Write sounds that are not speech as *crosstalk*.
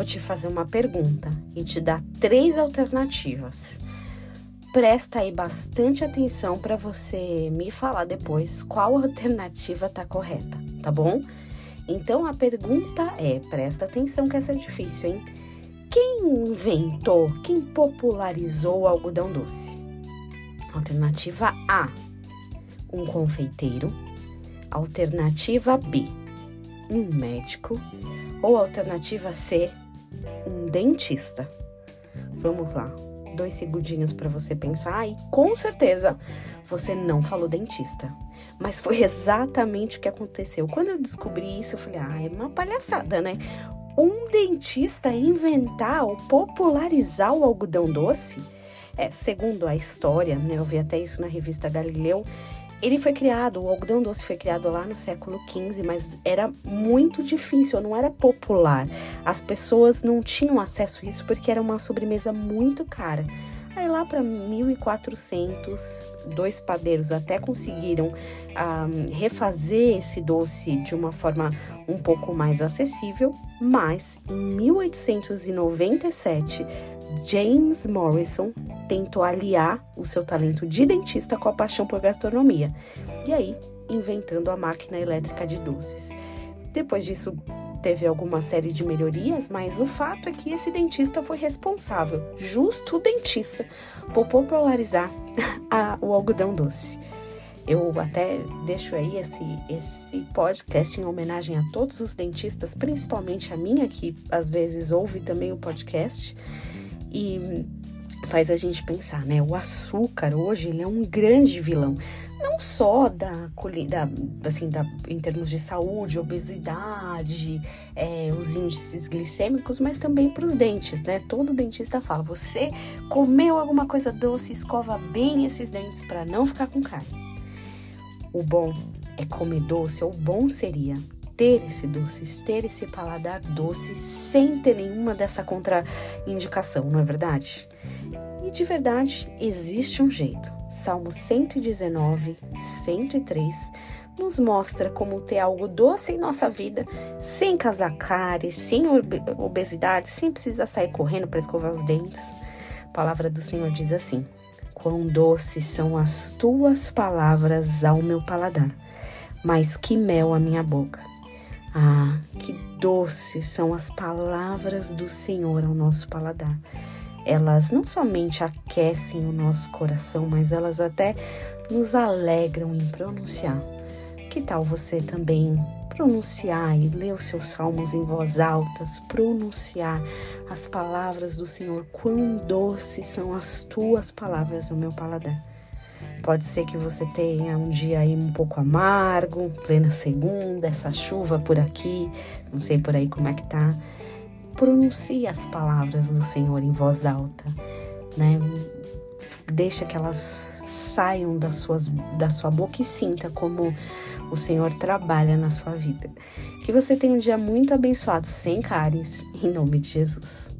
vou te fazer uma pergunta e te dar três alternativas. Presta aí bastante atenção para você me falar depois qual alternativa tá correta, tá bom? Então a pergunta é: presta atenção que essa é difícil, hein? Quem inventou, quem popularizou o algodão doce? Alternativa A: um confeiteiro. Alternativa B: um médico. Ou alternativa C: um dentista. Vamos lá, dois segundinhos para você pensar e com certeza você não falou dentista. Mas foi *laughs* exatamente o que aconteceu. Quando eu descobri isso, eu falei: ah, é uma palhaçada, né? um dentista inventar ou popularizar o algodão doce? É, segundo a história, né, eu vi até isso na revista Galileu, ele foi criado, o algodão doce foi criado lá no século XV, mas era muito difícil, não era popular. As pessoas não tinham acesso a isso porque era uma sobremesa muito cara. Aí lá para 1400, dois padeiros até conseguiram refazer esse doce de uma forma um pouco mais acessível, mas em 1897 James Morrison tentou aliar o seu talento de dentista com a paixão por gastronomia, e aí inventando a máquina elétrica de doces. Depois disso, teve alguma série de melhorias, mas o fato é que esse dentista foi responsável, justo o dentista, por popularizar *laughs* a, o algodão doce. Eu até deixo aí esse, esse podcast em homenagem a todos os dentistas, principalmente a minha, que às vezes ouve também o podcast. E faz a gente pensar, né? O açúcar hoje ele é um grande vilão, não só da, da assim, da, em termos de saúde, obesidade, é, os índices glicêmicos, mas também para os dentes, né? Todo dentista fala: você comeu alguma coisa doce, escova bem esses dentes para não ficar com carne. O bom é comer doce, ou bom seria ter esse doce, ter esse paladar doce sem ter nenhuma dessa contraindicação, não é verdade? E de verdade, existe um jeito. Salmo 119, 103 nos mostra como ter algo doce em nossa vida, sem casacares, sem obesidade, sem precisar sair correndo para escovar os dentes. A palavra do Senhor diz assim: Quão doces são as tuas palavras ao meu paladar, mas que mel a minha boca. Ah, que doces são as palavras do Senhor ao nosso paladar. Elas não somente aquecem o nosso coração, mas elas até nos alegram em pronunciar. Que tal você também pronunciar e ler os seus salmos em voz alta, pronunciar as palavras do Senhor. Quão doces são as tuas palavras no meu paladar. Pode ser que você tenha um dia aí um pouco amargo, plena segunda, essa chuva por aqui, não sei por aí como é que tá. Pronuncie as palavras do Senhor em voz alta, né? Deixa que elas saiam das suas, da sua boca e sinta como o Senhor trabalha na sua vida. Que você tenha um dia muito abençoado, sem caries, em nome de Jesus.